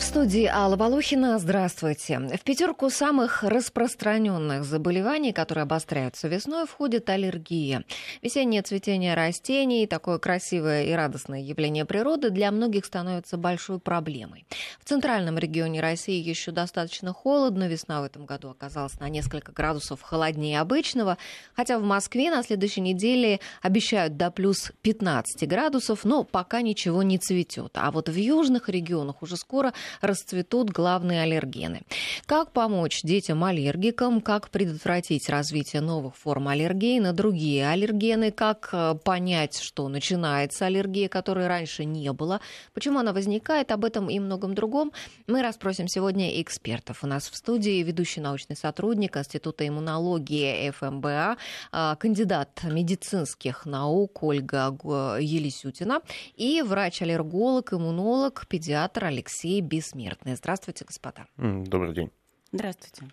В студии Алла Волохина. Здравствуйте. В пятерку самых распространенных заболеваний, которые обостряются весной, входит аллергия. Весеннее цветение растений, такое красивое и радостное явление природы, для многих становится большой проблемой. В центральном регионе России еще достаточно холодно. Весна в этом году оказалась на несколько градусов холоднее обычного. Хотя в Москве на следующей неделе обещают до плюс 15 градусов, но пока ничего не цветет. А вот в южных регионах уже скоро расцветут главные аллергены. Как помочь детям-аллергикам, как предотвратить развитие новых форм аллергии на другие аллергены, как э, понять, что начинается аллергия, которой раньше не было, почему она возникает, об этом и многом другом. Мы расспросим сегодня экспертов. У нас в студии ведущий научный сотрудник Института иммунологии ФМБА, э, кандидат медицинских наук Ольга Елисютина и врач-аллерголог, иммунолог, педиатр Алексей Бис бессмертные. Здравствуйте, господа. Добрый день. Здравствуйте.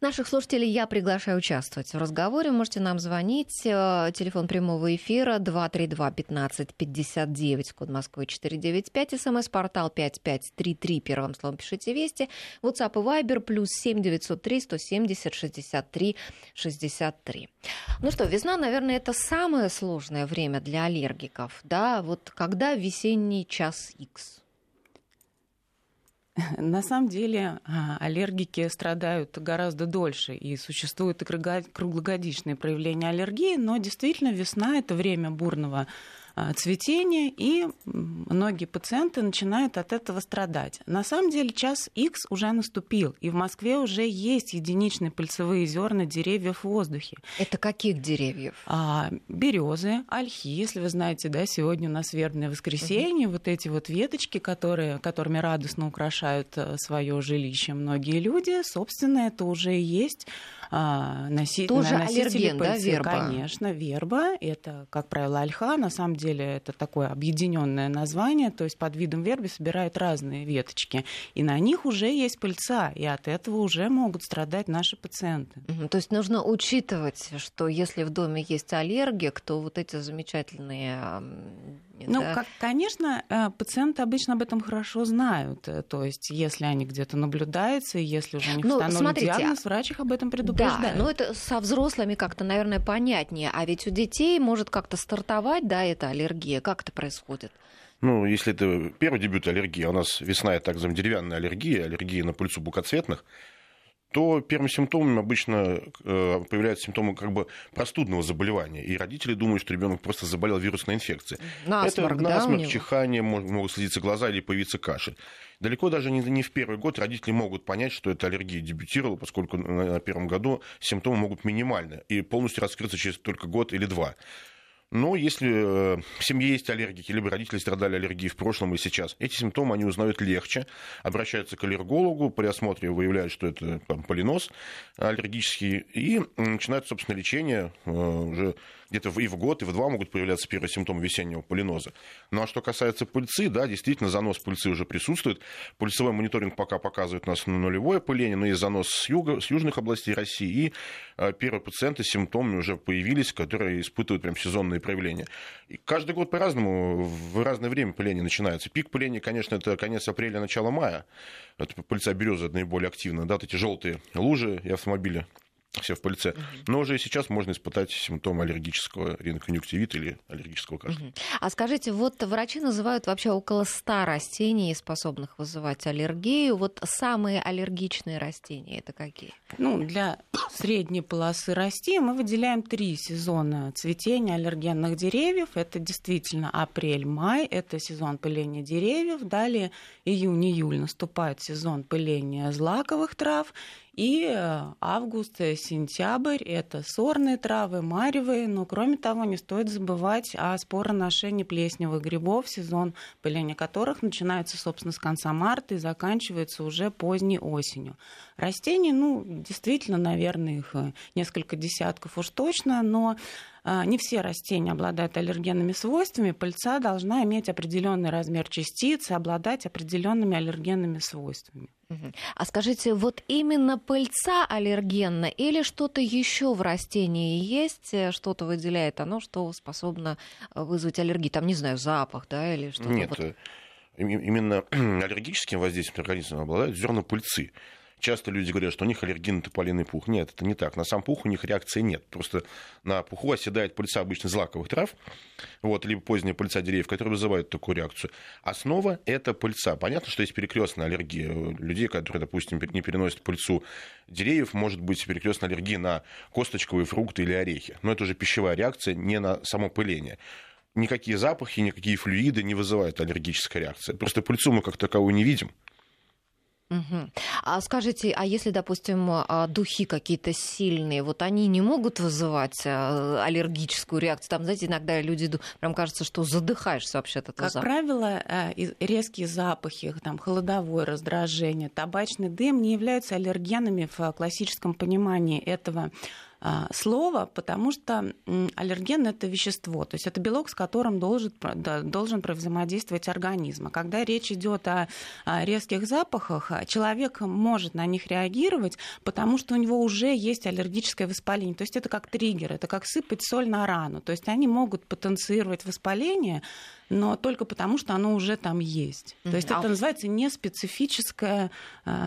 Наших слушателей я приглашаю участвовать в разговоре. Можете нам звонить. Э, телефон прямого эфира 232-1559, код Москвы 495, смс-портал 5533, первым словом пишите «Вести». WhatsApp и Viber плюс 7903 170 63 63. Ну что, весна, наверное, это самое сложное время для аллергиков. Да, вот когда весенний час X? На самом деле а, аллергики страдают гораздо дольше, и существуют круглогодичные проявления аллергии, но действительно весна – это время бурного а, цветения, и многие пациенты начинают от этого страдать. На самом деле час X уже наступил, и в Москве уже есть единичные пыльцевые зерна деревьев в воздухе. Это каких деревьев? А, березы, ольхи. Если вы знаете, да, сегодня у нас вербное воскресенье, угу. вот эти вот веточки, которые, которыми радостно украшают э, свое жилище многие люди, собственно, это уже и есть а, носи... Тоже аллерген, пыльцы. да, верба? Конечно, верба. Это, как правило, ольха. На самом деле это такое объединенное название, то есть под видом верби собирают разные веточки. И на них уже есть пыльца, и от этого уже могут страдать наши пациенты. То есть нужно учитывать, что если в доме есть аллергик, то вот эти замечательные ну, да? как, конечно, э, пациенты обычно об этом хорошо знают. Э, то есть, если они где-то наблюдаются, если уже у них ну, установлен смотрите, диагноз, врач их об этом предупреждает. Да, но это со взрослыми как-то, наверное, понятнее. А ведь у детей может как-то стартовать, да, эта аллергия. Как это происходит? Ну, если это первый дебют аллергии, у нас весна, это так называемая деревянная аллергия, аллергия на пыльцу букоцветных, то первым симптомом обычно э, появляются симптомы как бы простудного заболевания. И родители думают, что ребенок просто заболел вирусной инфекцией. Насморк, Это насморк, да, чихание, могут слезиться глаза или появиться кашель. Далеко даже не, не в первый год родители могут понять, что эта аллергия дебютировала, поскольку на, на первом году симптомы могут минимальны и полностью раскрыться через только год или два. Но если э, в семье есть аллергики, либо родители страдали аллергией в прошлом и сейчас, эти симптомы они узнают легче, обращаются к аллергологу, при осмотре выявляют, что это там, полинос аллергический, и начинают, собственно, лечение э, уже где-то и в год, и в два могут появляться первые симптомы весеннего полиноза. Ну а что касается пыльцы, да, действительно, занос пыльцы уже присутствует. Пульсовой мониторинг пока показывает у нас на нулевое пыление, но есть занос с, юга, с южных областей России, и э, первые пациенты с симптомами уже появились, которые испытывают прям сезонные проявления. И каждый год по-разному, в разное время пыление начинается. Пик пыления, конечно, это конец апреля, начало мая. Это пыльца березы наиболее активно, да, вот эти желтые лужи и автомобили все в пыльце. Но уже сейчас можно испытать симптомы аллергического риноконъюнктивита или аллергического кашля. А скажите, вот врачи называют вообще около 100 растений, способных вызывать аллергию. Вот самые аллергичные растения это какие? Ну, для средней полосы растений мы выделяем три сезона цветения аллергенных деревьев. Это действительно апрель-май, это сезон пыления деревьев. Далее июнь-июль наступает сезон пыления злаковых трав. И э, август, э, сентябрь – это сорные травы, маревые, но кроме того не стоит забывать о спороношении плесневых грибов, сезон пыления которых начинается, собственно, с конца марта и заканчивается уже поздней осенью. Растений, ну, действительно, наверное, их э, несколько десятков уж точно, но не все растения обладают аллергенными свойствами. Пыльца должна иметь определенный размер частиц и обладать определенными аллергенными свойствами. А скажите, вот именно пыльца аллергенна или что-то еще в растении есть, э, что-то выделяет оно, что способно вызвать аллергию? Там, не знаю, запах, да, или что-то? Нет, вот... именно аллергическим воздействием организма обладают зерна пыльцы. Часто люди говорят, что у них аллергия на тополиный пух. Нет, это не так. На сам пух у них реакции нет. Просто на пуху оседает пыльца обычно злаковых трав, вот, либо поздняя пыльца деревьев, которые вызывают такую реакцию. Основа – это пыльца. Понятно, что есть перекрестная аллергия. Людей, которые, допустим, не переносят пыльцу деревьев, может быть перекрестная аллергия на косточковые фрукты или орехи. Но это уже пищевая реакция, не на само пыление никакие запахи, никакие флюиды не вызывают аллергической реакции. Просто пыльцу мы как таковую не видим. Угу. А скажите, а если, допустим, а, духи какие-то сильные, вот они не могут вызывать а, аллергическую реакцию? Там, знаете, иногда люди, прям кажется, что задыхаешься вообще от этого Как запаха. правило, э, резкие запахи, там, холодовое раздражение, табачный дым не являются аллергенами в классическом понимании этого а, слово, потому что аллерген это вещество, то есть это белок, с которым должен, должен взаимодействовать организм. А когда речь идет о резких запахах, а, человек может на них реагировать, потому что у него уже есть аллергическое воспаление. То есть это как триггер, это как сыпать соль на рану. То есть они могут потенцировать воспаление, но только потому, что оно уже там есть. То есть а... это называется неспецифическое,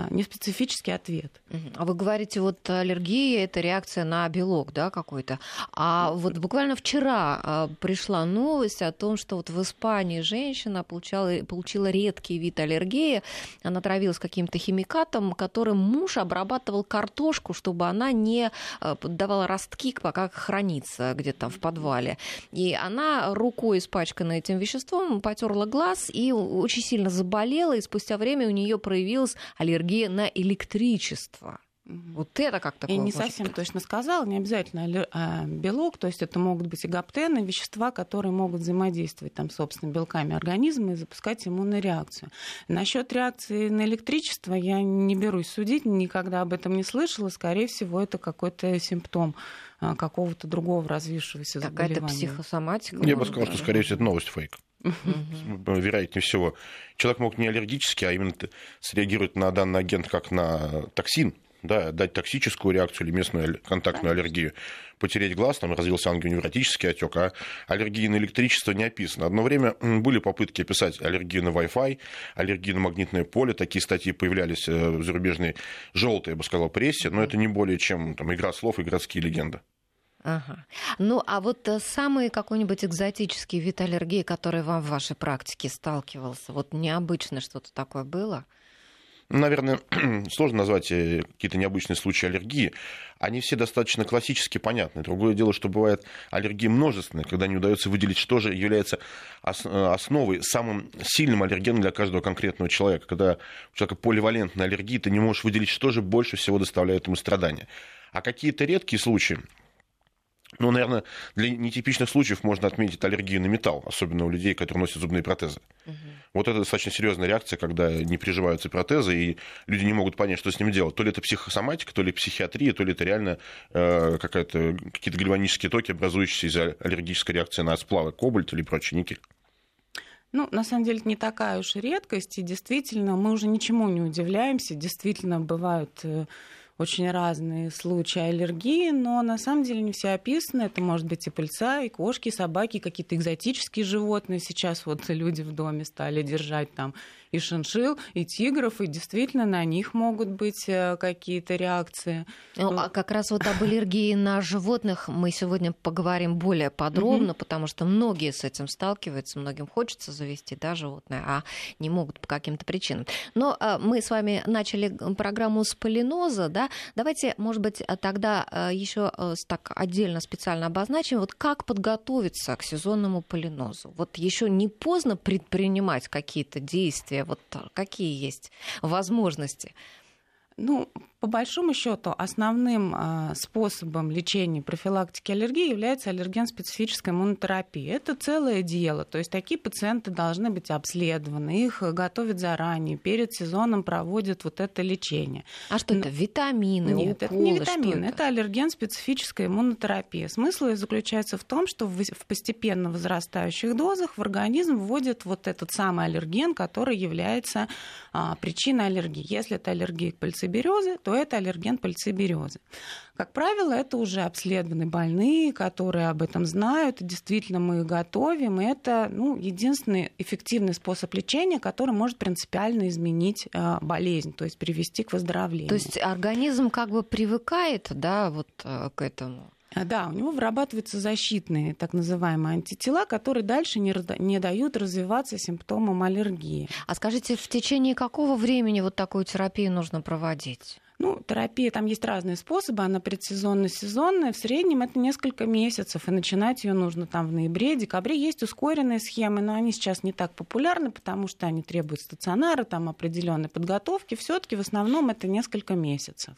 неспецифический ответ. А вы говорите, вот аллергия это реакция на белок, да, какой-то. А вот буквально вчера а, пришла новость о том, что вот в Испании женщина получала, получила редкий вид аллергии. Она травилась каким-то химикатом, которым муж обрабатывал картошку, чтобы она не а, давала ростки, пока хранится где-то в подвале. И она рукой испачканной этим веществом веществом, потерла глаз и очень сильно заболела, и спустя время у нее проявилась аллергия на электричество. Вот это как такое? Я не совсем быть? точно сказала, не обязательно а, белок, то есть это могут быть и гаптены, вещества, которые могут взаимодействовать там, собственно, белками организма и запускать иммунную реакцию. Насчет реакции на электричество я не берусь судить, никогда об этом не слышала. Скорее всего, это какой-то симптом а, какого-то другого развившегося заболевания. Какая-то психосоматика? Я бы сказал, что, скорее всего, это новость фейк. Вероятнее всего. Человек мог не аллергически, а именно среагировать на данный агент как на токсин, да, дать токсическую реакцию или местную контактную аллергию, потереть глаз, там развился ангионевротический отек, а аллергии на электричество не описано. Одно время были попытки описать аллергию на Wi-Fi, аллергию на магнитное поле, такие статьи появлялись э, в зарубежной желтой, я бы сказал, прессе, но это не более чем там, игра слов и городские легенды. Ага. Ну, а вот э, самый какой-нибудь экзотический вид аллергии, который вам в вашей практике сталкивался, вот необычно что-то такое было? Наверное, сложно назвать э, какие-то необычные случаи аллергии. Они все достаточно классически понятны. Другое дело, что бывает аллергии множественные, когда не удается выделить, что же является э, основой, самым сильным аллергеном для каждого конкретного человека. Когда у человека поливалентная аллергия, ты не можешь выделить, что же больше всего доставляет ему страдания. А какие-то редкие случаи, ну, наверное, для нетипичных случаев можно отметить аллергию на металл, особенно у людей, которые носят зубные протезы. Угу. Вот это достаточно серьезная реакция, когда не приживаются протезы, и люди не могут понять, что с ним делать. То ли это психосоматика, то ли психиатрия, то ли это реально э, какая-то, какие-то гальванические токи, образующиеся из-за аллергической реакции на сплавы кобальт или прочий никель. Ну, на самом деле, это не такая уж и редкость, и действительно, мы уже ничему не удивляемся. Действительно, бывают э, очень разные случаи аллергии, но на самом деле не все описаны. Это может быть и пыльца, и кошки, и собаки, какие-то экзотические животные. Сейчас вот люди в доме стали держать там и шиншил, и тигров, и действительно на них могут быть э, какие-то реакции. Ну, а как раз вот об аллергии на животных мы сегодня поговорим более подробно, mm-hmm. потому что многие с этим сталкиваются, многим хочется завести да, животное, а не могут по каким-то причинам. Но а, мы с вами начали программу с полиноза, да, давайте, может быть, тогда э, еще э, так отдельно специально обозначим, вот как подготовиться к сезонному полинозу. Вот еще не поздно предпринимать какие-то действия вот какие есть возможности? Ну, по большому счету, основным а, способом лечения профилактики аллергии является аллерген-специфическая иммунотерапия. Это целое дело. То есть такие пациенты должны быть обследованы, их готовят заранее, перед сезоном проводят вот это лечение. А что это? Витамины? Нет, уколы, это не витамины, это, это аллерген-специфическая иммунотерапия. Смысл ее заключается в том, что в постепенно возрастающих дозах в организм вводят вот этот самый аллерген, который является а, причиной аллергии. Если это аллергия к пыльцы березы, то это аллерген пыльцы березы. Как правило, это уже обследованы больные, которые об этом знают. И действительно, мы их готовим. И это ну, единственный эффективный способ лечения, который может принципиально изменить э, болезнь, то есть привести к выздоровлению. То есть организм как бы привыкает да, вот, э, к этому? А, да, у него вырабатываются защитные так называемые антитела, которые дальше не, не дают развиваться симптомам аллергии. А скажите, в течение какого времени вот такую терапию нужно проводить? Ну, терапия, там есть разные способы, она предсезонно-сезонная. В среднем это несколько месяцев, и начинать ее нужно там в ноябре, декабре. Есть ускоренные схемы, но они сейчас не так популярны, потому что они требуют стационара, там определенной подготовки. Все-таки в основном это несколько месяцев.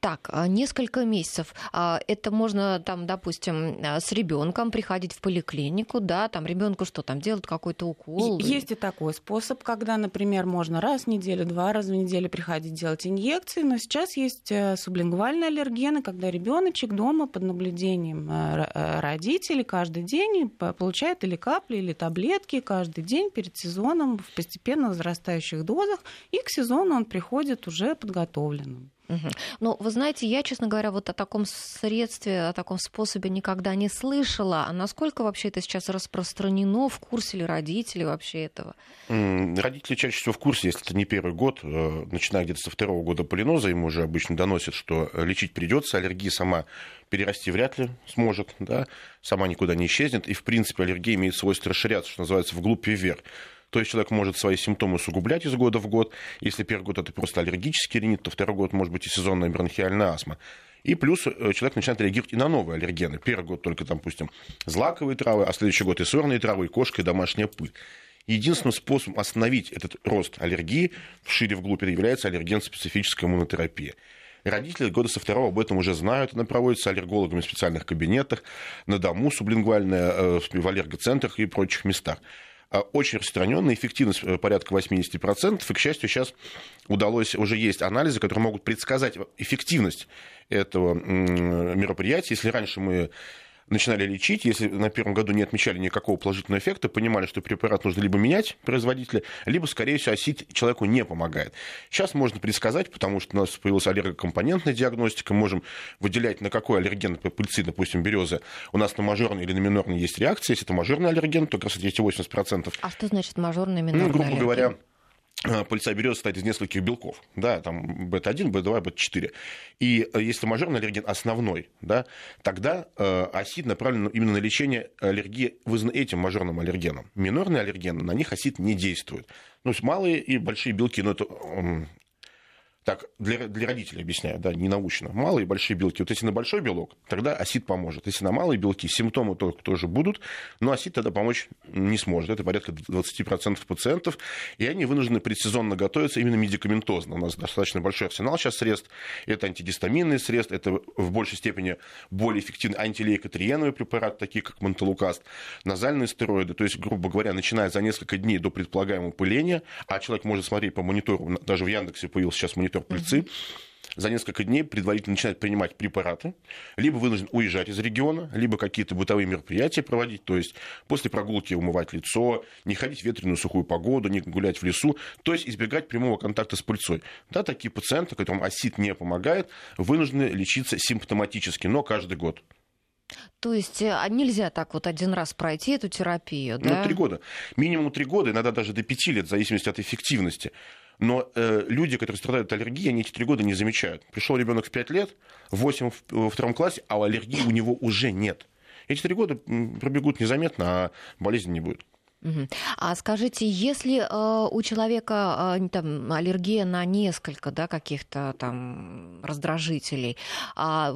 Так, а, несколько месяцев. А, это можно там, допустим, а, с ребенком приходить в поликлинику, да, там ребенку что там делать какой-то укол? Есть и такой способ, когда, например, можно раз в неделю, два раза в неделю приходить делать инъекции, но сейчас есть э, сублингвальные аллергены, когда ребеночек дома под наблюдением э, э, родителей каждый день получает или капли, или таблетки каждый день перед сезоном в постепенно возрастающих дозах, и к сезону он приходит уже подготовленным. Ну, вы знаете, я, честно говоря, вот о таком средстве, о таком способе никогда не слышала. А насколько вообще это сейчас распространено в курсе ли родители вообще этого? Родители чаще всего в курсе, если это не первый год, э, начиная где-то со второго года полиноза, им уже обычно доносят, что лечить придется, аллергия сама перерасти вряд ли сможет, да, сама никуда не исчезнет, и, в принципе, аллергия имеет свойство расширяться, что называется, вглубь и вверх. То есть человек может свои симптомы усугублять из года в год. Если первый год это просто аллергический ринит, то второй год может быть и сезонная бронхиальная астма. И плюс э, человек начинает реагировать и на новые аллергены. Первый год только, там, допустим, злаковые травы, а следующий год и сорные травы, и кошка, и домашняя пыль. Единственным способом остановить этот рост аллергии шире вглубь является аллерген-специфическая иммунотерапия. Родители года со второго об этом уже знают. Она проводится аллергологами в специальных кабинетах, на дому, сублингвальная, э, в аллергоцентрах и прочих местах. А, очень распространенная, эффективность э, порядка 80%. И, к счастью, сейчас удалось, уже есть анализы, которые могут предсказать эффективность этого мероприятия. Если раньше мы начинали лечить, если на первом году не отмечали никакого положительного эффекта, понимали, что препарат нужно либо менять производителя, либо, скорее всего, осить человеку не помогает. Сейчас можно предсказать, потому что у нас появилась аллергокомпонентная диагностика, можем выделять, на какой аллерген пыльцы, допустим, березы, у нас на мажорный или на минорный есть реакция. Если это мажорный аллерген, то как раз эти 80%. А что значит мажорный, минорный Ну, грубо аллерген? говоря, пыльца березы состоит из нескольких белков, да, там бета-1, бета-2, бета-4. И э, если мажорный аллерген основной, да, тогда э, осид направлен именно на лечение аллергии, вызванной этим мажорным аллергеном. Минорные аллергены, на них осид не действует. Ну, малые и большие белки, но это так, для, для родителей объясняю, да, не научно. Малые и большие белки. Вот если на большой белок, тогда осид поможет. Если на малые белки, симптомы только тоже будут, но осид тогда помочь не сможет. Это порядка 20% пациентов, и они вынуждены предсезонно готовиться именно медикаментозно. У нас достаточно большой арсенал сейчас средств. Это антигистаминные средства, это в большей степени более эффективный антилейкотриеновый препарат, такие как монтелукаст, назальные стероиды. То есть, грубо говоря, начиная за несколько дней до предполагаемого пыления, а человек может смотреть по монитору, даже в Яндексе появился сейчас монитор пыльцы, за несколько дней предварительно начинает принимать препараты, либо вынужден уезжать из региона, либо какие-то бытовые мероприятия проводить, то есть после прогулки умывать лицо, не ходить в ветреную сухую погоду, не гулять в лесу, то есть избегать прямого контакта с пыльцой. Да, такие пациенты, которым осид не помогает, вынуждены лечиться симптоматически, но каждый год. То есть а нельзя так вот один раз пройти эту терапию, ну, да? Ну, три года. Минимум три года, иногда даже до пяти лет, в зависимости от эффективности. Но э, люди, которые страдают от аллергии, они эти три года не замечают. Пришел ребенок в пять лет, восемь во втором классе, а аллергии у него уже нет. Эти три года пробегут незаметно, а болезни не будет. А скажите, если э, у человека э, там, аллергия на несколько да, каких-то там раздражителей, а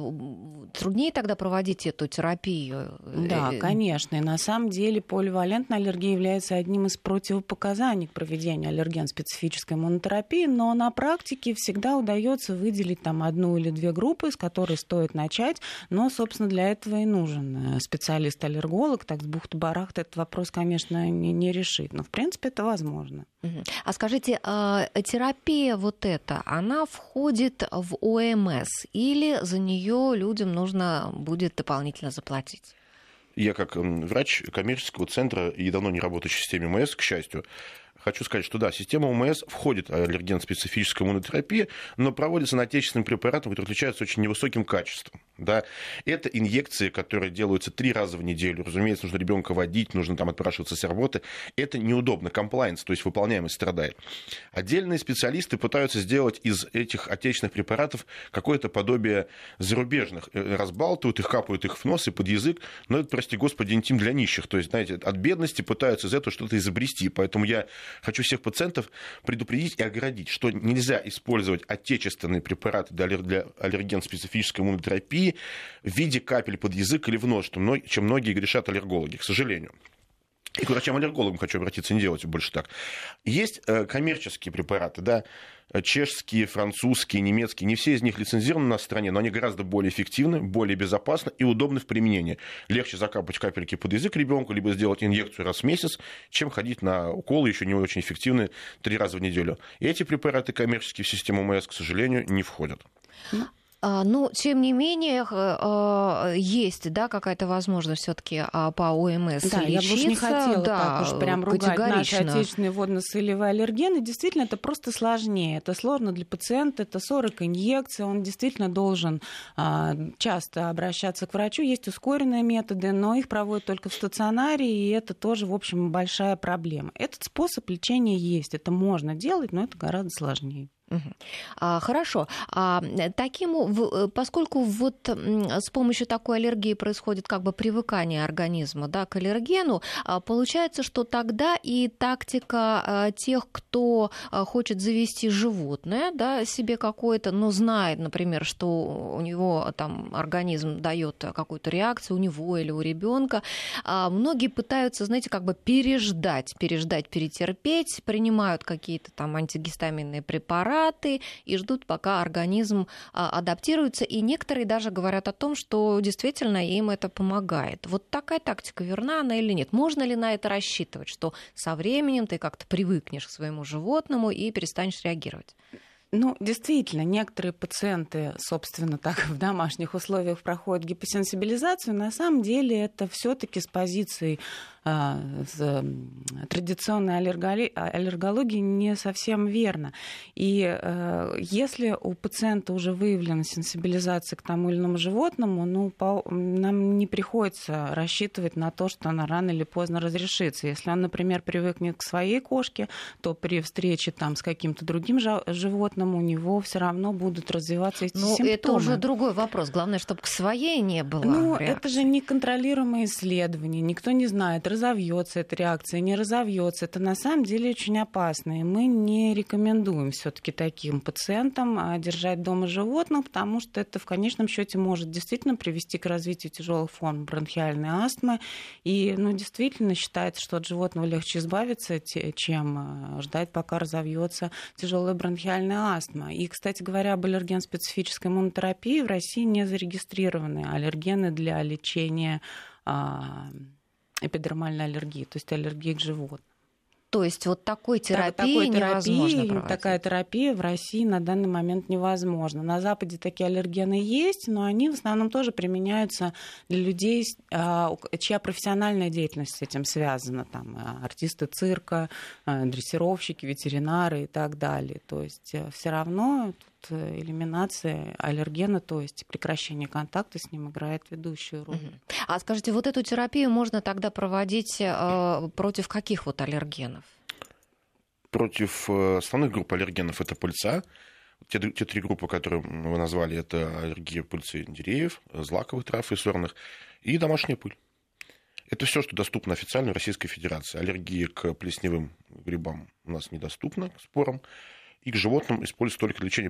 труднее тогда проводить эту терапию? Да, э, конечно. И на самом деле поливалентная аллергия является одним из противопоказаний к проведению аллерген-специфической иммунотерапии, но на практике всегда удается выделить там одну или две группы, с которой стоит начать. Но, собственно, для этого и нужен э, специалист-аллерголог. Так с бухты-барахта этот вопрос, конечно, не, не решить. Но, в принципе, это возможно. А скажите, а, терапия вот эта, она входит в ОМС или за нее людям нужно будет дополнительно заплатить? Я как врач коммерческого центра и давно не работающий в системе МС, к счастью, хочу сказать, что да, система ОМС входит аллерген-специфическая иммунотерапия, но проводится на отечественным препаратом, который отличается очень невысоким качеством. Да. Это инъекции, которые делаются три раза в неделю. Разумеется, нужно ребенка водить, нужно там отпрашиваться с работы. Это неудобно. Комплайнс, то есть выполняемость страдает. Отдельные специалисты пытаются сделать из этих отечественных препаратов какое-то подобие зарубежных. Э, разбалтывают их, капают их в нос и под язык. Но это, прости господи, интим для нищих. То есть, знаете, от бедности пытаются из этого что-то изобрести. Поэтому я хочу всех пациентов предупредить и оградить, что нельзя использовать отечественные препараты для аллерген-специфической иммунотерапии в виде капель под язык или в нос, чем многие грешат аллергологи, к сожалению. И к врачам-аллергологам хочу обратиться, не делайте больше так. Есть э, коммерческие препараты, да, чешские, французские, немецкие, не все из них лицензированы на стране, но они гораздо более эффективны, более безопасны и удобны в применении. Легче закапать капельки под язык ребенку, либо сделать инъекцию раз в месяц, чем ходить на уколы, еще не очень эффективные, три раза в неделю. И эти препараты коммерческие в систему МС, к сожалению, не входят. А, ну, тем не менее, а, есть, да, какая-то возможность все-таки а, по ОМС да, лечиться. я бы не хотела да, так уж прям ругать наши отечественные водно-солевые аллергены. Действительно, это просто сложнее. Это сложно для пациента, это 40 инъекций, он действительно должен часто обращаться к врачу. Есть ускоренные методы, но их проводят только в стационаре, и это тоже, в общем, большая проблема. Этот способ лечения есть, это можно делать, но это гораздо сложнее. А, хорошо. А, таким, э, поскольку вот с помощью такой аллергии происходит как бы привыкание организма да, к аллергену, а, получается, что тогда и тактика тех, кто хочет завести животное да, себе какое-то, но знает, например, что у него там организм дает какую-то реакцию у него или у ребенка, многие пытаются, знаете, как бы переждать, переждать, перетерпеть, принимают какие-то там антигистаминные препараты, препараты и ждут, пока организм а, адаптируется. И некоторые даже говорят о том, что действительно им это помогает. Вот такая тактика верна она или нет? Можно ли на это рассчитывать, что со временем ты как-то привыкнешь к своему животному и перестанешь реагировать? Ну, действительно, некоторые пациенты, собственно, так в домашних условиях проходят гипосенсибилизацию. На самом деле это все-таки с позиции а, с традиционной аллергологии не совсем верно. И э, если у пациента уже выявлена сенсибилизация к тому или иному животному, ну, по, нам не приходится рассчитывать на то, что она рано или поздно разрешится. Если он, например, привыкнет к своей кошке, то при встрече там, с каким-то другим животным у него все равно будут развиваться эти ну, симптомы. это уже другой вопрос. Главное, чтобы к своей не было. Ну, реакции. это же неконтролируемое исследование. Никто не знает, разовьется эта реакция, не разовьется. Это на самом деле очень опасно. И мы не рекомендуем все-таки таким пациентам а, держать дома животных, потому что это в конечном счете может действительно привести к развитию тяжелых форм бронхиальной астмы. И ну, действительно считается, что от животного легче избавиться, чем а, ждать, пока разовьется тяжелая бронхиальная астма. И, кстати говоря, об аллерген-специфической иммунотерапии в России не зарегистрированы аллергены для лечения а, эпидермальной аллергии, то есть аллергии к животным. То есть вот такой терапии, такой терапии невозможно Такая терапия в России на данный момент невозможна. На Западе такие аллергены есть, но они в основном тоже применяются для людей, а, чья профессиональная деятельность с этим связана. Там а, артисты цирка, а, дрессировщики, ветеринары и так далее. То есть э, все равно Э, элиминация аллергена, то есть прекращение контакта с ним играет ведущую роль. А скажите, вот эту терапию можно тогда проводить э, против каких вот аллергенов? Против э, основных групп аллергенов это пыльца, те, те три группы, которые вы назвали, это аллергия пыльцы деревьев, злаковых трав и сорных, и домашняя пыль. Это все, что доступно официально в Российской Федерации. Аллергия к плесневым грибам у нас недоступна, к спорам. И к животным используется только для лечения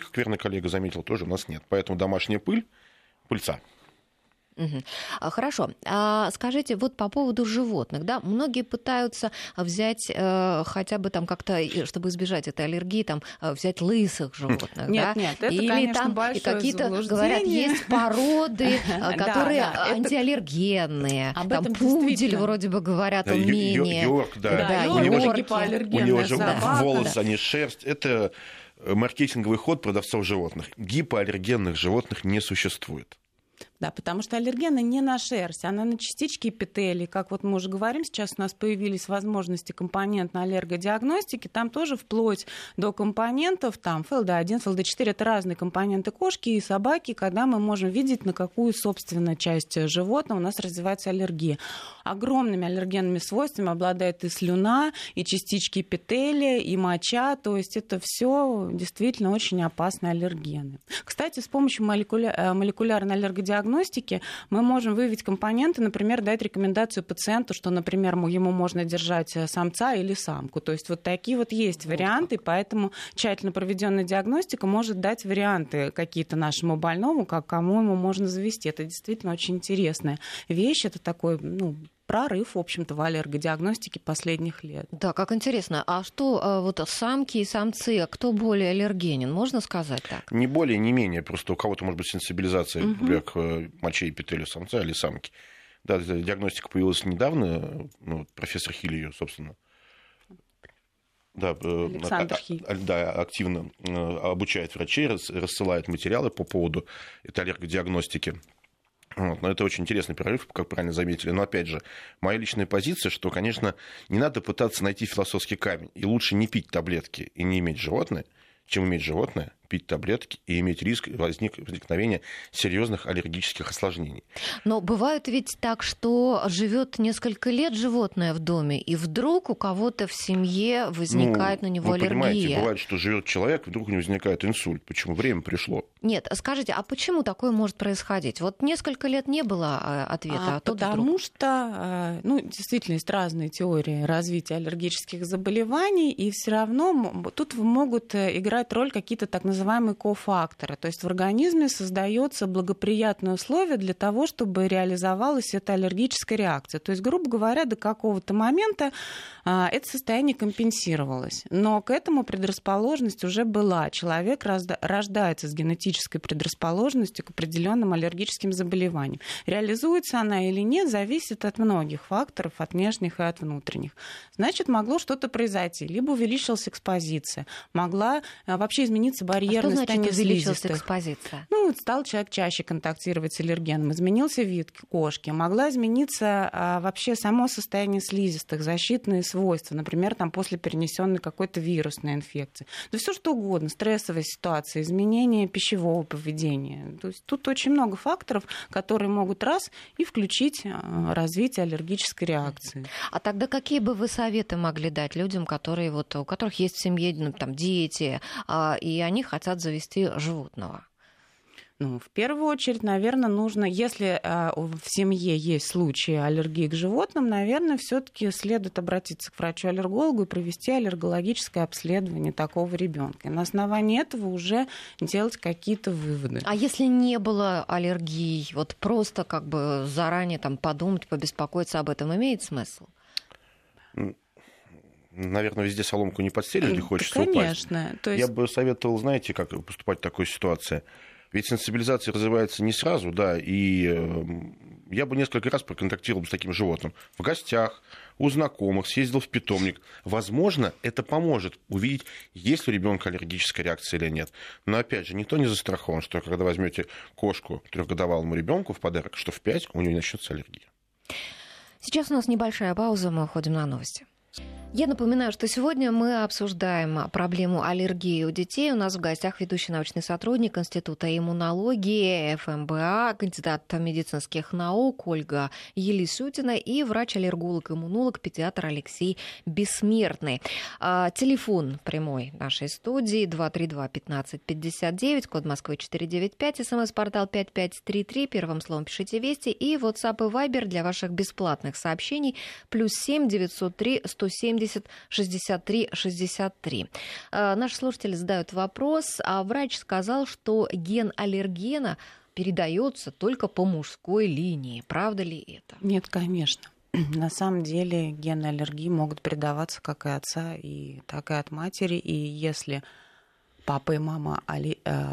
как верный коллега заметил, тоже у нас нет. Поэтому домашняя пыль, пыльца – Угу. Хорошо. А скажите, вот по поводу животных, да, многие пытаются взять э, хотя бы там как-то, чтобы избежать этой аллергии, там э, взять лысых животных, нет, да? Нет, это, Или конечно, там какие-то, говорят, есть породы, э, которые антиаллергенные. Об там пудель, вроде бы говорят, он менее. Йорк, да. У него же волос, а не шерсть. Это маркетинговый ход продавцов животных. Гипоаллергенных животных не существует. Да, потому что аллергены не на шерсть, она на частички эпителий. Как вот мы уже говорим, сейчас у нас появились возможности компонентной аллергодиагностики. Там тоже вплоть до компонентов, там ФЛД1, ФЛД4, это разные компоненты кошки и собаки, когда мы можем видеть, на какую, собственно, часть животного у нас развивается аллергия. Огромными аллергенными свойствами обладает и слюна, и частички эпителия, и моча. То есть это все действительно очень опасные аллергены. Кстати, с помощью молекуля... Э, молекулярной аллергодиагностики диагностики мы можем выявить компоненты, например, дать рекомендацию пациенту, что, например, ему можно держать э, самца или самку. То есть вот такие вот есть варианты, поэтому тщательно проведенная диагностика может дать варианты какие-то нашему больному, как кому ему можно завести. Это действительно очень интересная вещь. Это такой ну, прорыв, в общем-то, в аллергодиагностике последних лет. Да, как интересно. А что а, вот самки и самцы, а кто более аллергенен, можно сказать так? Не более, не менее. Просто у кого-то может быть сенсибилизация, угу. например, к э, моче и эпителию самца или самки. Да, диагностика появилась недавно, ну, профессор Хиль ее, собственно, да, э, Александр Хиль. да, активно э, обучает врачей, рассылает материалы по поводу этой аллергодиагностики. Вот, но это очень интересный прорыв, как правильно заметили. Но опять же, моя личная позиция, что, конечно, не надо пытаться найти философский камень. И лучше не пить таблетки и не иметь животное, чем иметь животное, пить таблетки и иметь риск возник, возникновения серьезных аллергических осложнений. Но бывает ведь так, что живет несколько лет животное в доме, и вдруг у кого-то в семье возникает ну, на него вы аллергия. Понимаете, бывает, что живет человек, вдруг у него возникает инсульт. Почему? Время пришло. Нет, скажите, а почему такое может происходить? Вот несколько лет не было а, ответа, а, а потому вдруг... что, а, ну, действительно, есть разные теории развития аллергических заболеваний, и все равно тут могут э, играть роль какие-то так называемые называемые кофакторы. То есть в организме создается благоприятные условия для того, чтобы реализовалась эта аллергическая реакция. То есть, грубо говоря, до какого-то момента а, это состояние компенсировалось. Но к этому предрасположенность уже была. Человек рождается с генетической предрасположенностью к определенным аллергическим заболеваниям. Реализуется она или нет, зависит от многих факторов, от внешних и от внутренних. Значит, могло что-то произойти. Либо увеличилась экспозиция, могла а, вообще измениться барьер барьерный а что значит увеличилась экспозиция? Ну, стал человек чаще контактировать с аллергеном, изменился вид кошки, могла измениться а, вообще само состояние слизистых, защитные свойства, например, там после перенесенной какой-то вирусной инфекции. Да все что угодно, стрессовая ситуация, изменение пищевого поведения. То есть тут очень много факторов, которые могут раз и включить а, развитие аллергической реакции. А тогда какие бы вы советы могли дать людям, которые вот, у которых есть в семье ну, там, дети, а, и они хотят завести животного? Ну, в первую очередь, наверное, нужно, если э, в семье есть случаи аллергии к животным, наверное, все-таки следует обратиться к врачу-аллергологу и провести аллергологическое обследование такого ребенка. И на основании этого уже делать какие-то выводы. А если не было аллергии, вот просто как бы заранее там подумать, побеспокоиться об этом, имеет смысл? Наверное, везде соломку не подстелишь, где хочется да, конечно. упасть. То есть... Я бы советовал, знаете, как поступать в такой ситуации. Ведь сенсибилизация развивается не сразу, да, и э, я бы несколько раз проконтактировал с таким животным. В гостях, у знакомых, съездил в питомник. Возможно, это поможет увидеть, есть ли у ребенка аллергическая реакция или нет. Но опять же, никто не застрахован, что когда возьмете кошку трехгодовалому ребенку в подарок, что в пять у нее начнется аллергия. Сейчас у нас небольшая пауза, мы уходим на новости. Я напоминаю, что сегодня мы обсуждаем проблему аллергии у детей. У нас в гостях ведущий научный сотрудник Института иммунологии ФМБА, кандидат медицинских наук Ольга Елисютина и врач-аллерголог-иммунолог, педиатр Алексей Бессмертный. А, телефон прямой нашей студии 232-1559, код Москвы 495, смс-портал 5533, первым словом пишите «Вести» и WhatsApp и Viber для ваших бесплатных сообщений плюс 7 903 170 70 63 63. Наши слушатели задают вопрос, а врач сказал, что ген аллергена передается только по мужской линии. Правда ли это? Нет, конечно. На самом деле гены аллергии могут передаваться как и отца, и, так и от матери. И если папа и мама э,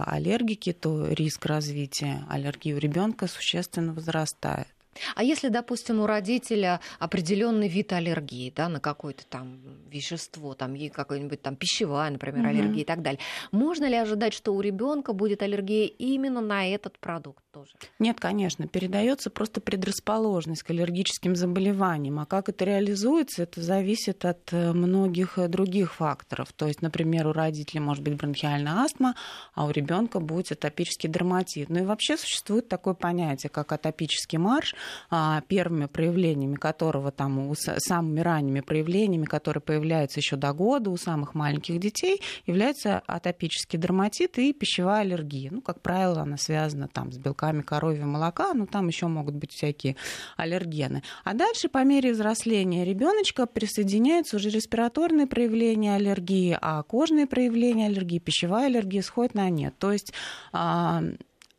аллергики, то риск развития аллергии у ребенка существенно возрастает. А если, допустим, у родителя определенный вид аллергии, да, на какое-то там вещество, там какой-нибудь там пищевая, например, аллергия и так далее, можно ли ожидать, что у ребенка будет аллергия именно на этот продукт тоже? Нет, конечно, передается просто предрасположенность к аллергическим заболеваниям, а как это реализуется, это зависит от э, многих э, других факторов. То есть, например, у родителей может быть бронхиальная астма, а у ребенка будет атопический дерматит. Ну и вообще существует такое понятие, как атопический марш, а, первыми проявлениями которого там, самыми ранними проявлениями, которые появляются еще до года у самых маленьких детей, является атопический дерматит и пищевая аллергия. Ну, как правило, она связана там с белками коровьего молока, но там еще могут быть всякие аллергены. А дальше по мере взросления ребеночка присоединяются уже респираторные проявления аллергии, а кожные проявления аллергии, пищевая аллергия сходит на нет. То есть а,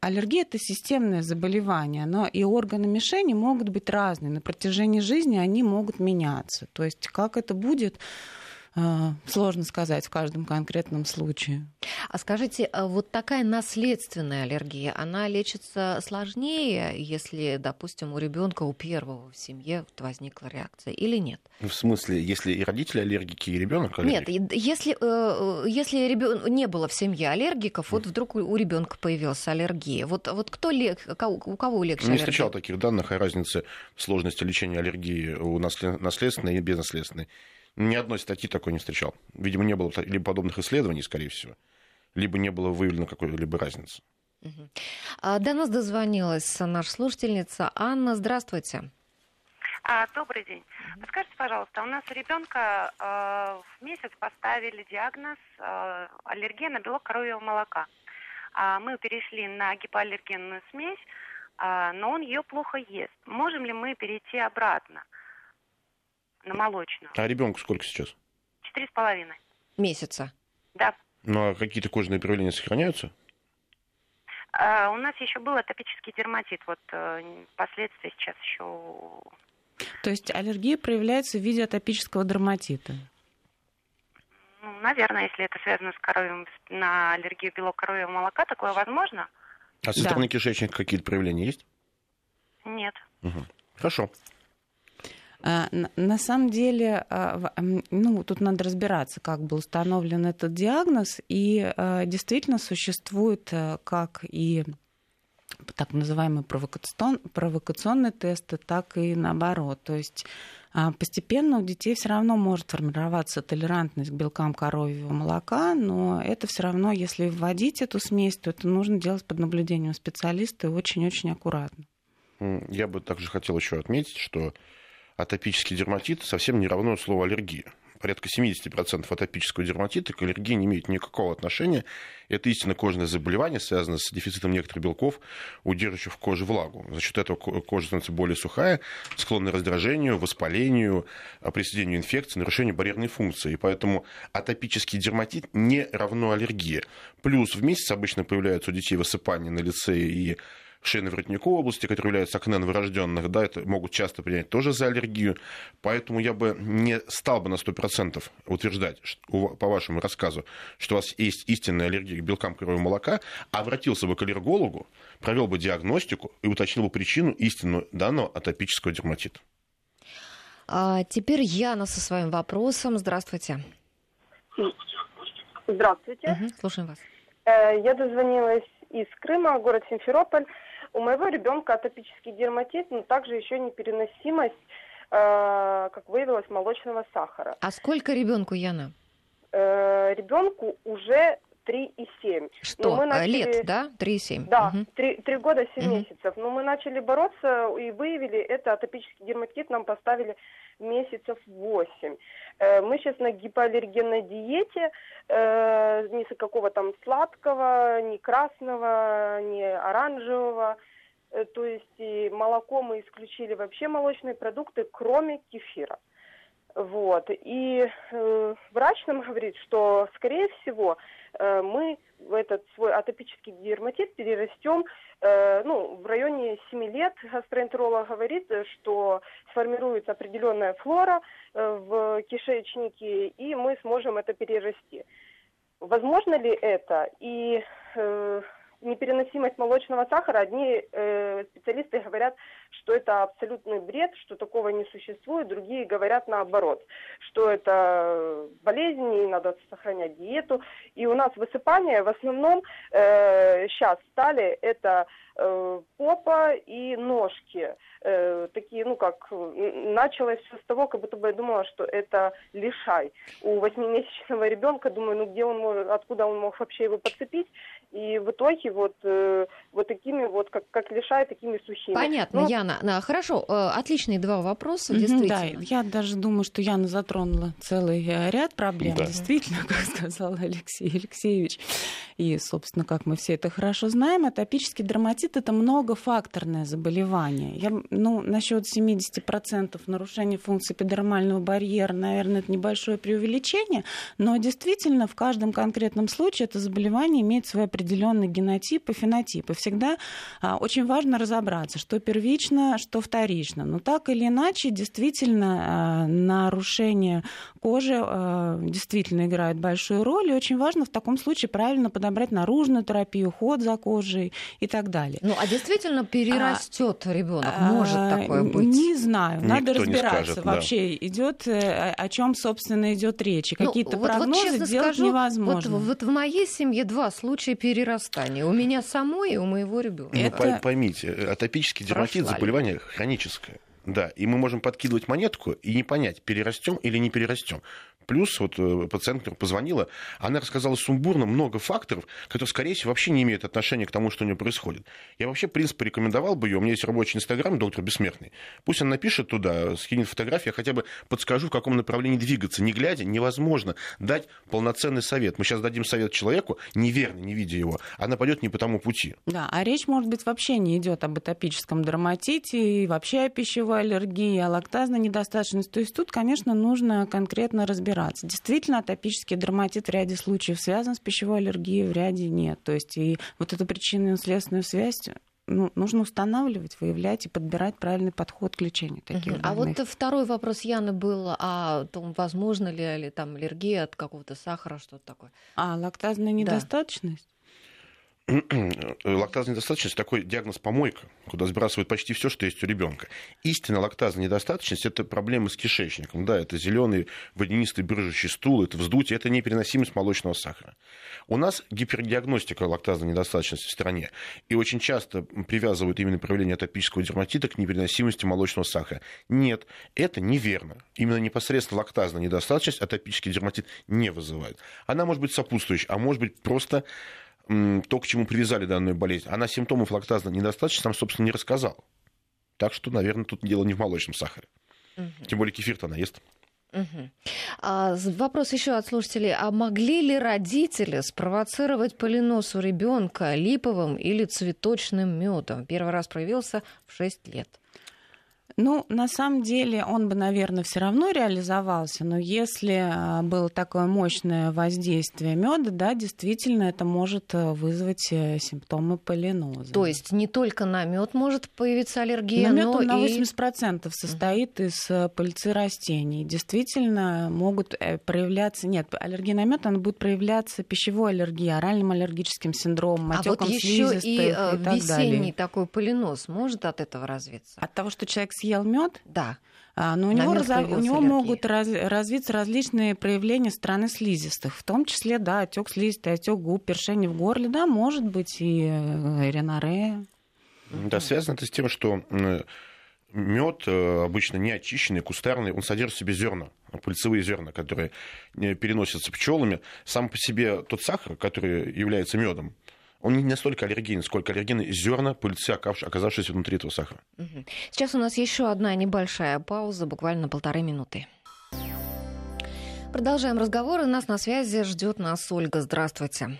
Аллергия – это системное заболевание, но и органы мишени могут быть разные. На протяжении жизни они могут меняться. То есть как это будет, сложно сказать в каждом конкретном случае. А скажите, а вот такая наследственная аллергия, она лечится сложнее, если, допустим, у ребенка у первого в семье возникла реакция или нет? В смысле, если и родители аллергики, и ребенок аллергик? Нет, если, э, если ребен... не было в семье аллергиков, вот вдруг у ребенка появилась аллергия. Вот, вот кто лег... у кого легче? Не встречал таких данных о разнице сложности лечения аллергии у наследственной и безнаследственной. Ни одной статьи такой не встречал. Видимо, не было либо подобных исследований, скорее всего, либо не было выявлено какой-либо разницы. Угу. До нас дозвонилась наша слушательница Анна. Здравствуйте. А, добрый день. Скажите, пожалуйста, у нас у ребенка э, в месяц поставили диагноз э, аллергия на белок коровьего молока. А мы перешли на гипоаллергенную смесь, э, но он ее плохо ест. Можем ли мы перейти обратно? На молочную. А ребенку сколько сейчас? Четыре с половиной. Месяца? Да. Ну а какие-то кожные проявления сохраняются? А, у нас еще был атопический дерматит. Вот э, последствия сейчас еще. То есть аллергия проявляется в виде атопического дерматита? Ну, наверное, если это связано с коровьим, на аллергию белок коровьего молока, такое возможно. А со стороны да. кишечника какие-то проявления есть? Нет. Угу. Хорошо. А, на самом деле, а, ну, тут надо разбираться, как был установлен этот диагноз, и а, действительно существует как и так называемые провокационные тесты, так и наоборот. То есть постепенно у детей все равно может формироваться толерантность к белкам коровьего молока, но это все равно, если вводить эту смесь, то это нужно делать под наблюдением специалиста и очень-очень аккуратно. Я бы также хотел еще отметить, что атопический дерматит совсем не равно слову аллергия. Порядка 70% атопического дерматита к аллергии не имеют никакого отношения. Это истинно кожное заболевание, связанное с дефицитом некоторых белков, удерживающих в коже влагу. За счет этого кожа становится более сухая, склонна к раздражению, воспалению, присоединению инфекции, нарушению барьерной функции. И поэтому атопический дерматит не равно аллергии. Плюс в месяц обычно появляются у детей высыпания на лице и шейно-воротниковой области, которые являются акне новорожденных, да, это могут часто принять тоже за аллергию. Поэтому я бы не стал бы на 100% утверждать, что, по вашему рассказу, что у вас есть истинная аллергия к белкам коровьего молока, а обратился бы к аллергологу, провел бы диагностику и уточнил бы причину истинную данного атопического дерматита. А теперь Яна со своим вопросом. Здравствуйте. Здравствуйте. Угу, слушаем вас. Э, я дозвонилась из Крыма, город Симферополь. У моего ребенка атопический дерматит, но также еще непереносимость, э, как выявилось, молочного сахара. А сколько ребенку, Яна? Э, ребенку уже 3,7. Что? Но мы начали... Лет, да? 3,7? Да, угу. 3, 3 года 7 угу. месяцев. Но мы начали бороться и выявили это атопический дерматит, нам поставили месяцев 8. Э, мы сейчас на гипоаллергенной диете, э, ни какого там сладкого, ни красного, ни оранжевого. Э, то есть и молоко мы исключили вообще молочные продукты, кроме кефира. Вот. И э, врач нам говорит, что, скорее всего, мы в этот свой атопический дерматит перерастем э, ну, в районе 7 лет. Гастроэнтеролог говорит, что сформируется определенная флора э, в кишечнике, и мы сможем это перерасти. Возможно ли это? И э, непереносимость молочного сахара, одни э, специалисты говорят, что это абсолютный бред, что такого не существует, другие говорят наоборот, что это болезнь, и надо сохранять диету. И у нас высыпание в основном э, сейчас стали это э, попа и ножки. Э, такие, ну как, началось все с того, как будто бы я думала, что это лишай. У восьмимесячного ребенка, думаю, ну где он может, откуда он мог вообще его подцепить, и в итоге вот, э, вот такими вот, как, как лишай, такими сухими. Понятно, ну, Яна. Да, хорошо, э, отличные два вопроса, действительно. Да, я даже думаю, что Яна затронула целый э, ряд проблем, да. действительно, как сказал Алексей Алексеевич. И, собственно, как мы все это хорошо знаем, атопический дерматит – это многофакторное заболевание. Я, ну, насчет 70% нарушения функции эпидермального барьера, наверное, это небольшое преувеличение, но действительно в каждом конкретном случае это заболевание имеет свой определенный генотип и фенотип. И всегда а, очень важно разобраться, что первично, что вторично. Но так или иначе, действительно, а, нарушение кожи а, действительно играет большую роль. И очень важно в таком случае правильно подобрать наружную терапию, уход за кожей и так далее. Ну, а действительно перерастет а, ребенок? Может такое быть? Не знаю. Никто Надо разбираться. Скажет, Вообще да. идет э, о чем, собственно, идет речь. Ну, Какие-то вот, прогнозы вот, делать скажу, невозможно. Вот, вот в моей семье два случая перерастания. У меня самой и у моего ребенка. Ну, Это... поймите, атопический дерматит заболевание хроническое. Да, и мы можем подкидывать монетку и не понять, перерастем или не перерастем. Плюс вот э, пациент, которая позвонила, она рассказала сумбурно много факторов, которые, скорее всего, вообще не имеют отношения к тому, что у нее происходит. Я вообще, в принципе, рекомендовал бы ее. У меня есть рабочий инстаграм, доктор Бессмертный. Пусть она напишет туда, скинет фотографии, я хотя бы подскажу, в каком направлении двигаться. Не глядя, невозможно дать полноценный совет. Мы сейчас дадим совет человеку, неверно, не видя его. Она пойдет не по тому пути. Да, а речь, может быть, вообще не идет об атопическом дерматите и вообще о пищевой аллергии, о лактазной недостаточности. То есть тут, конечно, нужно конкретно разбираться разбираться. Действительно, атопический дерматит в ряде случаев связан с пищевой аллергией, в ряде нет. То есть и вот эту причинно-следственную связь ну, нужно устанавливать, выявлять и подбирать правильный подход к лечению таких uh-huh. А вот второй вопрос Яны был о том, возможно ли, ли там аллергия от какого-то сахара, что-то такое. А, лактазная недостаточность? Лактазная недостаточность такой диагноз помойка, куда сбрасывают почти все, что есть у ребенка. Истинная лактазная недостаточность это проблемы с кишечником. Да, это зеленый водянистый брыжущий стул, это вздутие, это непереносимость молочного сахара. У нас гипердиагностика лактазной недостаточности в стране. И очень часто привязывают именно проявление атопического дерматита к непереносимости молочного сахара. Нет, это неверно. Именно непосредственно лактазная недостаточность атопический дерматит не вызывает. Она может быть сопутствующей, а может быть просто то, к чему привязали данную болезнь, она симптомов лактазной недостаточности нам, собственно, не рассказала. Так что, наверное, тут дело не в молочном сахаре. Угу. Тем более кефир-то она ест. Угу. А, вопрос еще от слушателей. А могли ли родители спровоцировать полинос у ребенка липовым или цветочным медом? Первый раз проявился в 6 лет. Ну, на самом деле он бы, наверное, все равно реализовался, но если а, было такое мощное воздействие меда, да, действительно это может э, вызвать э, симптомы полиноза. То есть не только на мед может появиться аллергия, на мед но он на 80% и... состоит из э, пыльцы растений. Действительно могут проявляться, нет, аллергия на мед, она будет проявляться пищевой аллергией, оральным аллергическим синдромом, отеком а вот еще и, и весенний далее. такой полинос может от этого развиться? От того, что человек съел мед? Да. А, но у него, раз, у него могут раз, развиться различные проявления стороны слизистых, в том числе, да, отек слизистой, отек губ, першение в горле, да, может быть и э, ренорея. Да, связано это с тем, что мед э, обычно не очищенный, кустарный, он содержит в себе зерна, пыльцевые зерна, которые э, переносятся пчелами. Сам по себе тот сахар, который является медом, он не настолько аллерген, сколько аллергены зерна пыльцы, оказавшиеся внутри этого сахара. Сейчас у нас еще одна небольшая пауза, буквально полторы минуты. Продолжаем разговор. У нас на связи ждет нас Ольга. Здравствуйте.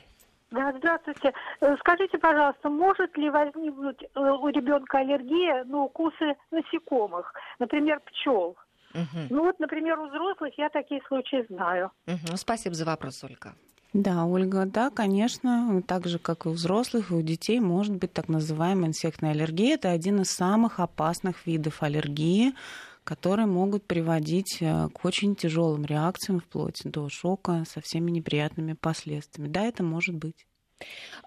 Да, здравствуйте. Э, скажите, пожалуйста, может ли возникнуть э, у ребенка аллергия на укусы насекомых, например, пчел? Угу. Ну вот, например, у взрослых я такие случаи знаю. Угу. Спасибо за вопрос, Ольга. Да, Ольга, да, конечно, так же, как и у взрослых, и у детей может быть так называемая инсектная аллергия. Это один из самых опасных видов аллергии, которые могут приводить э, к очень тяжелым реакциям, вплоть до шока со всеми неприятными последствиями. Да, это может быть.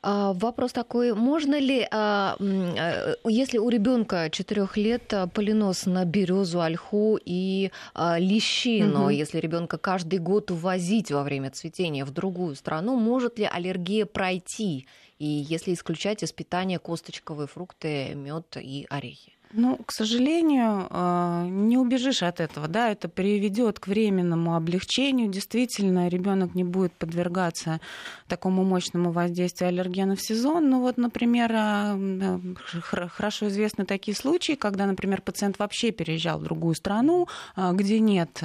А, вопрос такой, можно ли, а, э, если у ребенка 4 лет а, полинос на березу, ольху и лещину, угу. если ребенка каждый год увозить во время цветения в другую страну, может ли аллергия пройти? И если исключать из питания косточковые фрукты, мед и орехи? Ну, к сожалению, а, не убежишь от этого, да, это приведет к временному облегчению. Действительно, ребенок не будет подвергаться такому мощному воздействию аллергенов в сезон. Ну вот, например, а, хорошо известны такие случаи, когда, например, пациент вообще переезжал в другую страну, а, где нет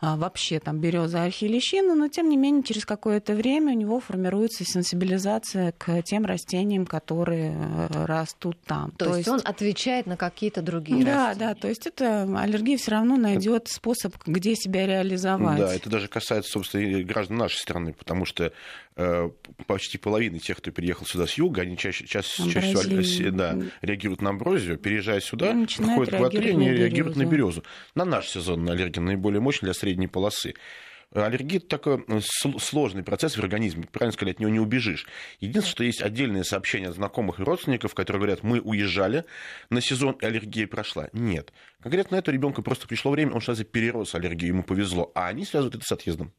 вообще там березы, ольхи, лещины, но тем не менее через какое-то время у него формируется сенсибилизация к тем растениям, которые э, растут там. То, То есть, он отвечает на какие какие-то другие Да, растения. да, то есть это аллергия все равно найдет способ, где себя реализовать. Да, это даже касается, собственно, и граждан нашей страны, потому что э, почти половина тех, кто приехал сюда с юга, они чаще, чаще, чаще всего да, реагируют на амброзию, переезжая сюда, входят в квартиру, реагируют на березу. На наш сезонный аллерген наиболее мощный для средней полосы. Аллергия – это такой э, сложный процесс в организме, правильно сказать, от него не убежишь. Единственное, что есть отдельные сообщения от знакомых и родственников, которые говорят, мы уезжали на сезон, и аллергия прошла. Нет. Конкретно этому ребенку просто пришло время, он что-то перерос аллергию, ему повезло, а они связывают это с отъездом.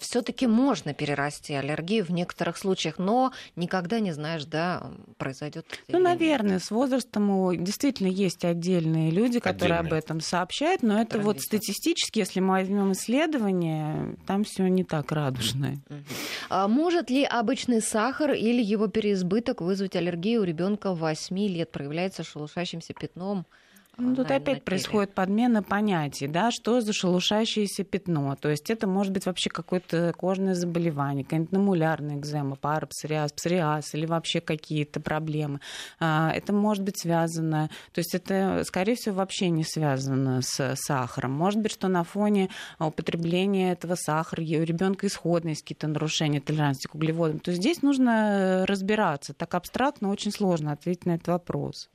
Все-таки можно перерасти аллергию в некоторых случаях, но никогда не знаешь, да, произойдет. Ну, наверное, с возрастом действительно есть отдельные люди, которые отдельные. об этом сообщают, но это вот статистически, если мы возьмем исследование, там все не так радужно. А может ли обычный сахар или его переизбыток вызвать аллергию у ребенка 8 лет, проявляется шелушащимся пятном? Ну, тут опять происходит подмена понятий, да, что за шелушащееся пятно. То есть это может быть вообще какое-то кожное заболевание, какая-нибудь намулярная экзема, парапсориаз, псориаз или вообще какие-то проблемы. А, это может быть связано, то есть это, скорее всего, вообще не связано с сахаром. Может быть, что на фоне употребления этого сахара у ребенка исходные какие-то нарушения толерантности к углеводам. То есть здесь нужно разбираться. Так абстрактно очень сложно ответить на этот вопрос.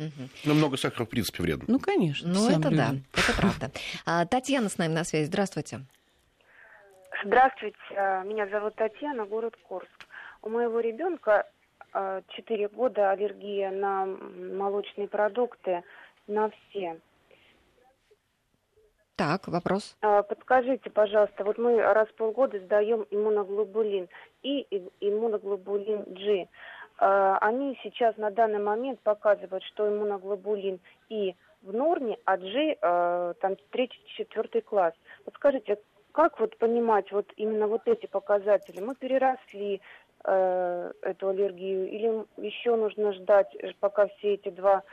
Но много сахара, в принципе, вредно. Ну, конечно. Ну, это людям. да, это правда. А, Татьяна с нами на связи. Здравствуйте. Здравствуйте, а, меня зовут Татьяна, город Курск. У моего ребенка 4 а, года аллергия на молочные продукты, на все. Так, вопрос. Подскажите, пожалуйста, вот мы раз в полгода сдаем иммуноглобулин и иммуноглобулин G. Они сейчас на данный момент показывают, что иммуноглобулин И в норме, а G э, там третий, четвертый класс. Вот скажите, как вот понимать вот именно вот эти показатели? Мы переросли э, эту аллергию или еще нужно ждать, пока все эти два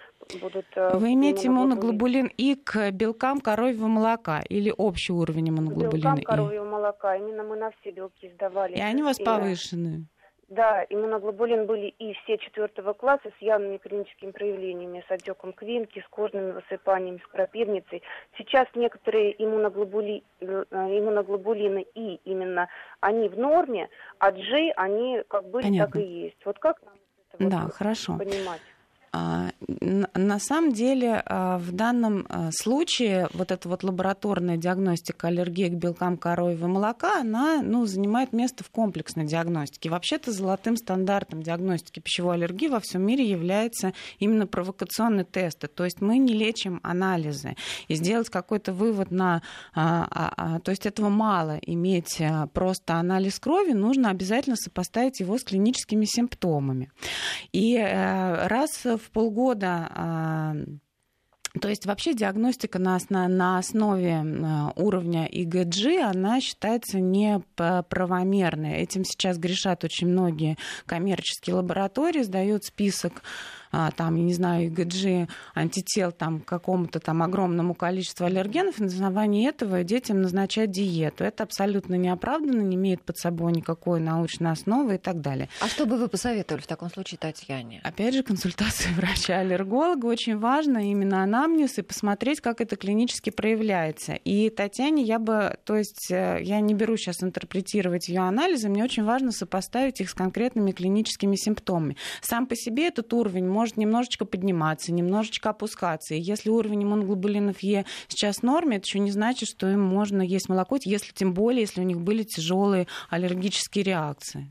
будут... Э, Вы имеете иммуноглобулин И к белкам коровьего молока или общий уровень иммуноглобулина белкам коровьего молока. Именно мы на все белки сдавали. И они у вас и, повышены? Да, иммуноглобулин были и все четвертого класса с явными клиническими проявлениями, с отеком квинки, с кожными высыпаниями, с крапивницей. Сейчас некоторые иммуноглобули, э, иммуноглобулины И именно, они в норме, а G, они как были, Понятно. так и есть. Вот как нам это да, хорошо. понимать? А, на самом деле а, в данном а, случае вот эта вот лабораторная диагностика аллергии к белкам коровьего молока, она ну, занимает место в комплексной диагностике. Вообще-то золотым стандартом диагностики пищевой аллергии во всем мире является именно провокационные тесты. То есть мы не лечим анализы. И сделать какой-то вывод на... То есть этого мало иметь просто анализ крови, нужно обязательно сопоставить его с клиническими симптомами. И э, раз в полгода а, то есть вообще диагностика на, основ, на основе а, уровня ИГГ, она считается неправомерной. Этим сейчас грешат очень многие коммерческие лаборатории, сдают список там, я не знаю, ИГГ, антител там, какому-то там огромному количеству аллергенов, и на основании этого детям назначать диету. Это абсолютно неоправданно, не имеет под собой никакой научной основы и так далее. А что бы вы посоветовали в таком случае Татьяне? Опять же, консультация врача-аллерголога. Очень важно именно анамнез и посмотреть, как это клинически проявляется. И Татьяне я бы, то есть э, я не беру сейчас интерпретировать ее анализы, мне очень важно сопоставить их с конкретными клиническими симптомами. Сам по себе этот уровень может немножечко подниматься, немножечко опускаться. И если уровень иммуноглобулинов Е сейчас в норме, это еще не значит, что им можно есть молоко, если тем более, если у них были тяжелые аллергические реакции.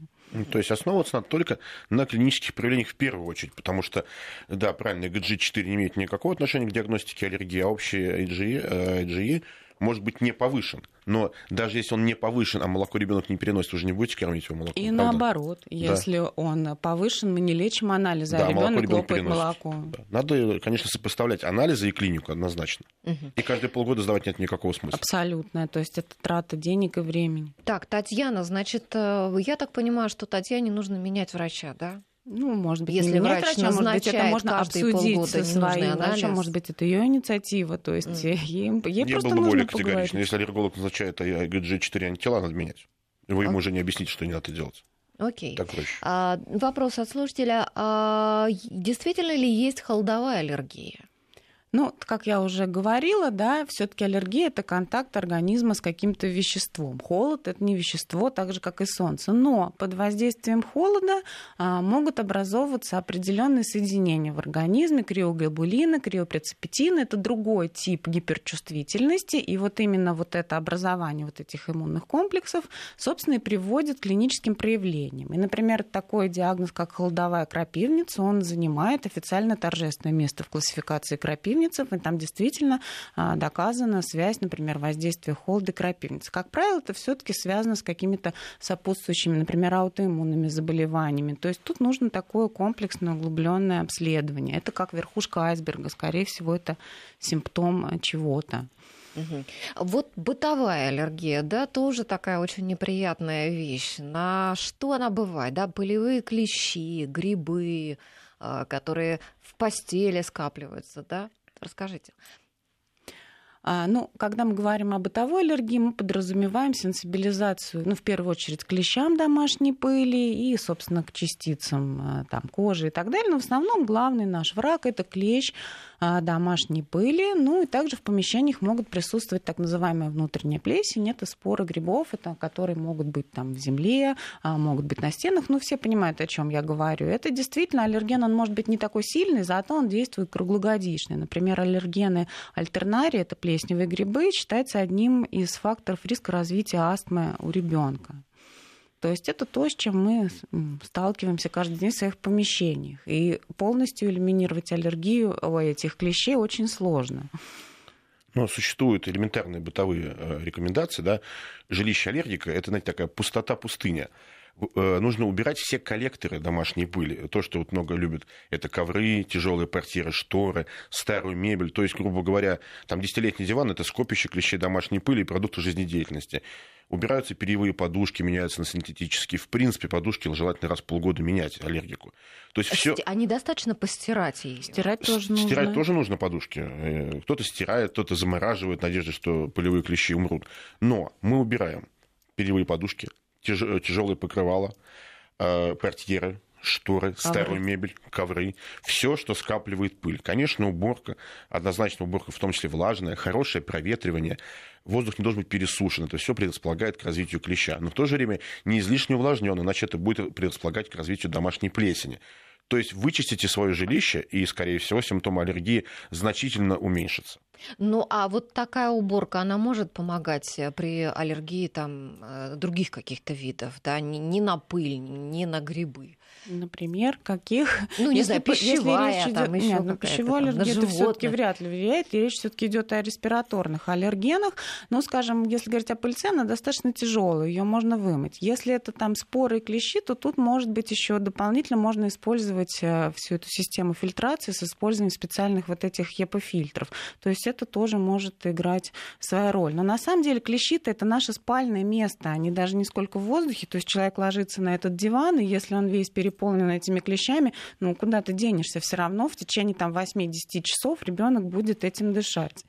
То есть основываться надо только на клинических проявлениях в первую очередь, потому что, да, правильно, IgG4 не имеет никакого отношения к диагностике аллергии, а общий IgE, IgE может быть не повышен. Но даже если он не повышен, а молоко ребенок не переносит, вы же не будете кормить его молоком. И правда? наоборот, если да. он повышен, мы не лечим анализы, а да, а ребенок ребенок лопает молоко. Да. Надо, конечно, сопоставлять анализы и клинику однозначно. Угу. И каждые полгода сдавать нет никакого смысла. Абсолютно. То есть это трата денег и времени. Так, Татьяна, значит, э, я так понимаю, что Татьяне нужно менять врача, да? Ну, может быть, если врач врача, может быть, это можно обсудить со своим врачом, может быть, это ее инициатива, то есть mm. ей, ей Я просто был бы нужно более категоричен. Если аллерголог назначает IgG4 антитела, надо менять. Вы ему уже не объясните, что не надо делать. Окей. Так проще. А, вопрос от слушателя. А, действительно ли есть холодовая аллергия? Ну, как я уже говорила, да, все-таки аллергия это контакт организма с каким-то веществом. Холод это не вещество, так же как и солнце. Но под воздействием холода а, могут образовываться определенные соединения в организме, криоглобулины, криопрецепитины. Это другой тип гиперчувствительности. И вот именно вот это образование вот этих иммунных комплексов, собственно, и приводит к клиническим проявлениям. И, например, такой диагноз, как холодовая крапивница, он занимает официально торжественное место в классификации крапивницы крапивницев, и там действительно а, доказана связь, например, воздействия холода крапивницы. Как правило, это все-таки связано с какими-то сопутствующими, например, аутоиммунными заболеваниями. То есть тут нужно такое комплексное углубленное обследование. Это как верхушка айсберга, скорее всего, это симптом а, чего-то. Вот бытовая аллергия, да, тоже такая очень неприятная вещь. На что она бывает, да, полевые клещи, грибы, а, которые в постели скапливаются, да? Расскажите. А, ну, когда мы говорим о бытовой аллергии, мы подразумеваем сенсибилизацию, ну, в первую очередь, к клещам домашней пыли и, собственно, к частицам а, там, кожи и так далее. Но в основном главный наш враг – это клещ, домашней пыли. Ну и также в помещениях могут присутствовать так называемая внутренняя плесень. Это споры грибов, это, которые могут быть там в земле, а, могут быть на стенах. Ну все понимают, о чем я говорю. Это действительно аллерген, он может быть не такой сильный, зато он действует круглогодичный. Например, аллергены альтернарии, это плесневые грибы, считается одним из факторов риска развития астмы у ребенка. То есть это то, с чем мы сталкиваемся каждый день в своих помещениях. И полностью элиминировать аллергию этих клещей очень сложно. Но существуют элементарные бытовые э, рекомендации. Да? Жилище аллергика – это, знаете, такая пустота-пустыня э, нужно убирать все коллекторы домашней пыли. То, что вот много любят, это ковры, тяжелые портьеры, шторы, старую мебель. То есть, грубо говоря, там десятилетний диван – это скопище клещей домашней пыли и продукты жизнедеятельности. Убираются перьевые подушки, меняются на синтетические. В принципе, подушки желательно раз в полгода менять аллергику. То есть все... А недостаточно постирать ее? Стирать тоже нужно. Стирать тоже нужно подушки. Э, кто-то стирает, кто-то замораживает, надежда, что полевые клещи умрут. Но мы убираем перьевые подушки, тяжелые покрывала, э, портьеры, шторы, ковры. старую мебель, ковры, все, что скапливает пыль. Конечно, уборка, однозначно уборка, в том числе влажная, хорошее проветривание, воздух не должен быть пересушен, это все предрасполагает к развитию клеща. Но в то же время не излишне увлажнен, иначе это будет предрасполагать к развитию домашней плесени. То есть вычистите свое жилище, и, скорее всего, симптомы аллергии значительно уменьшатся. Ну, а вот такая уборка, она может помогать э, при аллергии там, э, других каких-то видов, да, не на пыль, не на грибы? Например, каких? Ну, не если, знаю, пищевая, если речь там идет... Нет, ну, пищевая аллергия это все-таки вряд ли влияет. И речь все-таки идет о респираторных аллергенах. Но, скажем, если говорить о пыльце, она достаточно тяжелая, ее можно вымыть. Если это там споры и клещи, то тут, может быть, еще дополнительно можно использовать э, всю эту систему фильтрации с использованием специальных вот этих ЕПО-фильтров. То есть это тоже может играть свою роль. Но на самом деле клещи-то это наше спальное место. Они даже не сколько в воздухе. То есть человек ложится на этот диван, и если он весь перед переполнена этими клещами, ну куда ты денешься? Все равно в течение там 8-10 часов ребенок будет этим дышать.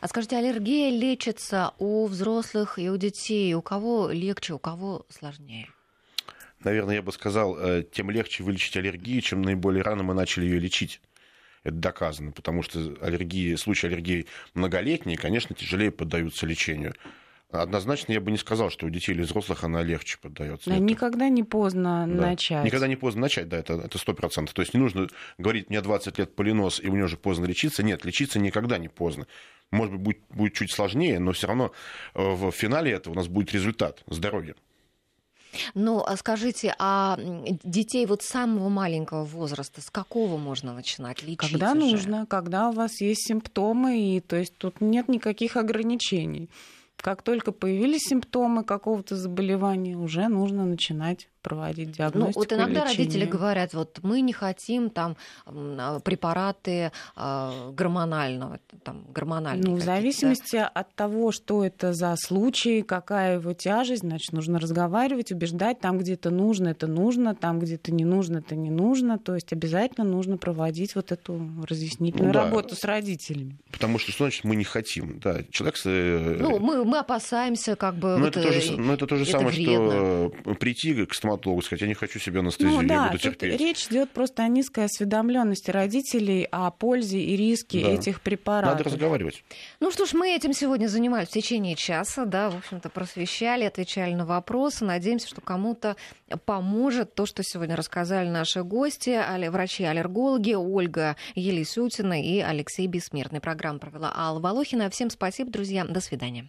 А скажите, аллергия лечится у взрослых и у детей? У кого легче, у кого сложнее? Наверное, я бы сказал, э, тем легче вылечить аллергию, чем наиболее рано мы начали ее лечить. Это доказано, потому что аллергии, случаи аллергии многолетние, конечно, тяжелее поддаются лечению. Однозначно я бы не сказал, что у детей или взрослых она легче поддается. Да, никогда не поздно да. начать. Никогда не поздно начать, да, это сто процентов. То есть не нужно говорить, мне 20 лет полинос, и у него уже поздно лечиться. Нет, лечиться никогда не поздно. Может быть, будет, будет чуть сложнее, но все равно э, в финале этого у нас будет результат здоровья. Ну, а скажите, а детей вот самого маленького возраста с какого можно начинать лечить? Когда уже? нужно, когда у вас есть симптомы, и то есть тут нет никаких ограничений. Как только появились симптомы какого-то заболевания, уже нужно начинать проводить диагностику. Ну, вот иногда лечение. родители говорят, вот мы не хотим там а, препараты э, гормонального, там, гормональные. Ну, в зависимости от того, что это за случай, какая его тяжесть, значит, нужно разговаривать, убеждать, там, где это нужно, это нужно, там, где это не нужно, это не нужно. То есть обязательно нужно проводить вот эту разъяснительную Ну да. работу с родителями. Потому что, что значит мы не хотим? Да, человек... э, Ну, мы, мы опасаемся, как бы. Ну, вот, это, то э, же, ну, это то же это самое, вредно. что прийти к стоматологу и сказать, я не хочу себе анестезию, Ну я да, буду тут терпеть. речь идет просто о низкой осведомленности родителей о пользе и риске Да. этих препаратов. Надо разговаривать. Ну что ж, мы этим сегодня занимались в течение часа, да, в общем-то, просвещали, отвечали на вопросы. Надеемся, что кому-то поможет то, что сегодня рассказали наши гости, али- врачи-аллергологи Ольга Елисютина и Алексей Бессмертный. Программу провела Алла Волохина. Всем спасибо, друзья. До свидания.